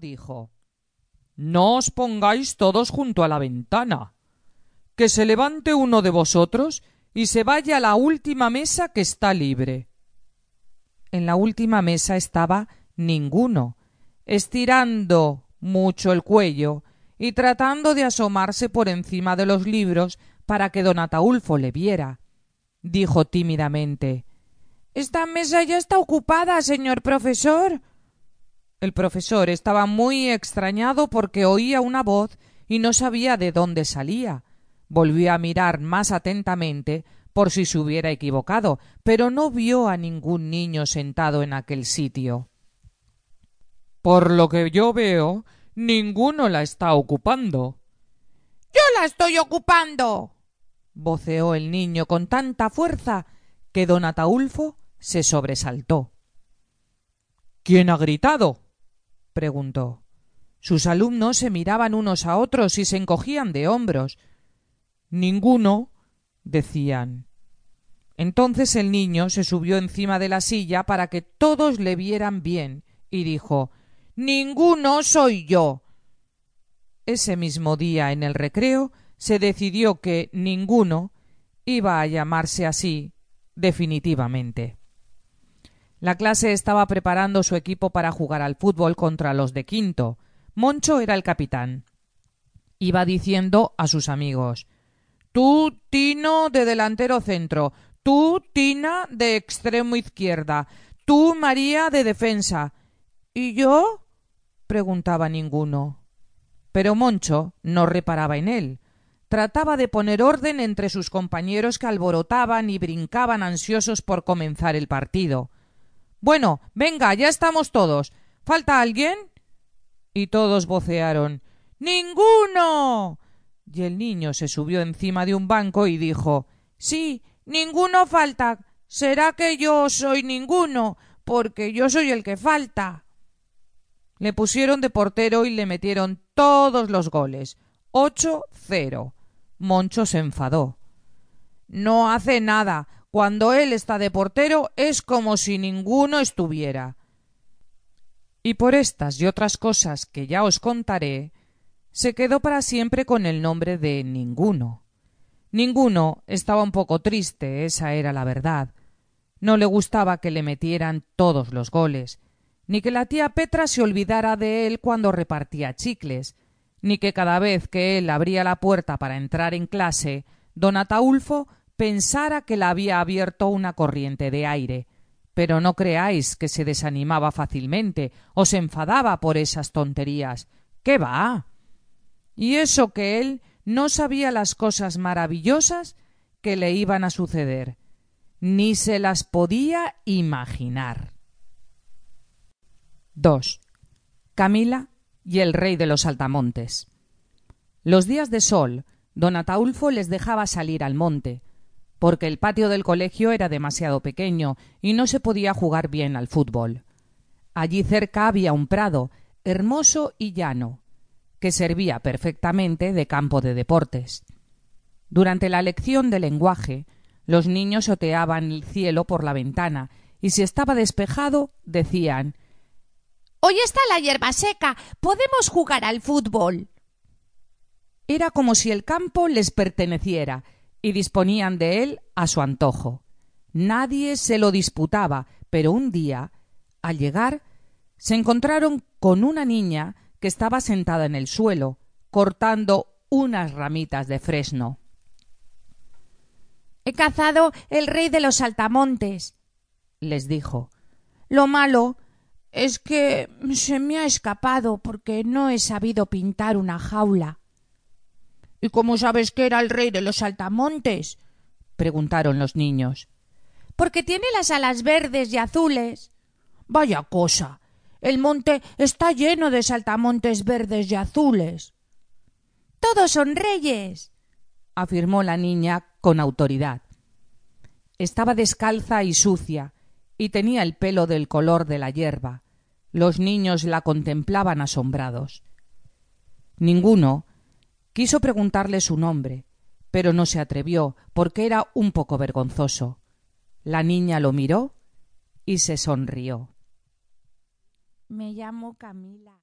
Dijo No os pongáis todos junto a la ventana. Que se levante uno de vosotros y se vaya a la última mesa que está libre. En la última mesa estaba ninguno, estirando mucho el cuello y tratando de asomarse por encima de los libros para que don Ataulfo le viera. Dijo tímidamente Esta mesa ya está ocupada, señor profesor. El profesor estaba muy extrañado porque oía una voz y no sabía de dónde salía. Volvió a mirar más atentamente por si se hubiera equivocado, pero no vio a ningún niño sentado en aquel sitio. Por lo que yo veo, ninguno la está ocupando. Yo la estoy ocupando. voceó el niño con tanta fuerza que don Ataulfo se sobresaltó. ¿Quién ha gritado? Preguntó. Sus alumnos se miraban unos a otros y se encogían de hombros. Ninguno, decían. Entonces el niño se subió encima de la silla para que todos le vieran bien y dijo Ninguno soy yo. Ese mismo día en el recreo se decidió que ninguno iba a llamarse así definitivamente. La clase estaba preparando su equipo para jugar al fútbol contra los de quinto. Moncho era el capitán. Iba diciendo a sus amigos Tú, Tino, de delantero centro. Tú, Tina, de extremo izquierda. Tú, María, de defensa. ¿Y yo? preguntaba ninguno. Pero Moncho no reparaba en él. Trataba de poner orden entre sus compañeros que alborotaban y brincaban ansiosos por comenzar el partido. Bueno, venga, ya estamos todos. ¿Falta alguien? Y todos vocearon Ninguno. Y el niño se subió encima de un banco y dijo Sí, ninguno falta. Será que yo soy ninguno, porque yo soy el que falta. Le pusieron de portero y le metieron todos los goles. Ocho cero. Moncho se enfadó. No hace nada. Cuando él está de portero es como si ninguno estuviera. Y por estas y otras cosas que ya os contaré, se quedó para siempre con el nombre de ninguno. Ninguno estaba un poco triste, esa era la verdad. No le gustaba que le metieran todos los goles, ni que la tía Petra se olvidara de él cuando repartía chicles, ni que cada vez que él abría la puerta para entrar en clase, don Ataulfo pensara que la había abierto una corriente de aire. Pero no creáis que se desanimaba fácilmente o se enfadaba por esas tonterías. ¿Qué va? Y eso que él no sabía las cosas maravillosas que le iban a suceder, ni se las podía imaginar. 2. Camila y el rey de los altamontes. Los días de sol, don Ataulfo les dejaba salir al monte, porque el patio del colegio era demasiado pequeño y no se podía jugar bien al fútbol. Allí cerca había un prado, hermoso y llano, que servía perfectamente de campo de deportes. Durante la lección de lenguaje, los niños oteaban el cielo por la ventana y si estaba despejado decían Hoy está la hierba seca. Podemos jugar al fútbol. Era como si el campo les perteneciera y disponían de él a su antojo. Nadie se lo disputaba, pero un día, al llegar, se encontraron con una niña que estaba sentada en el suelo, cortando unas ramitas de fresno. He cazado el rey de los saltamontes, les dijo. Lo malo es que se me ha escapado porque no he sabido pintar una jaula. ¿Y cómo sabes que era el rey de los saltamontes? preguntaron los niños. Porque tiene las alas verdes y azules. Vaya cosa. El monte está lleno de saltamontes verdes y azules. Todos son reyes, afirmó la niña con autoridad. Estaba descalza y sucia, y tenía el pelo del color de la hierba. Los niños la contemplaban asombrados. Ninguno quiso preguntarle su nombre, pero no se atrevió, porque era un poco vergonzoso. La niña lo miró y se sonrió. Me llamo Camila.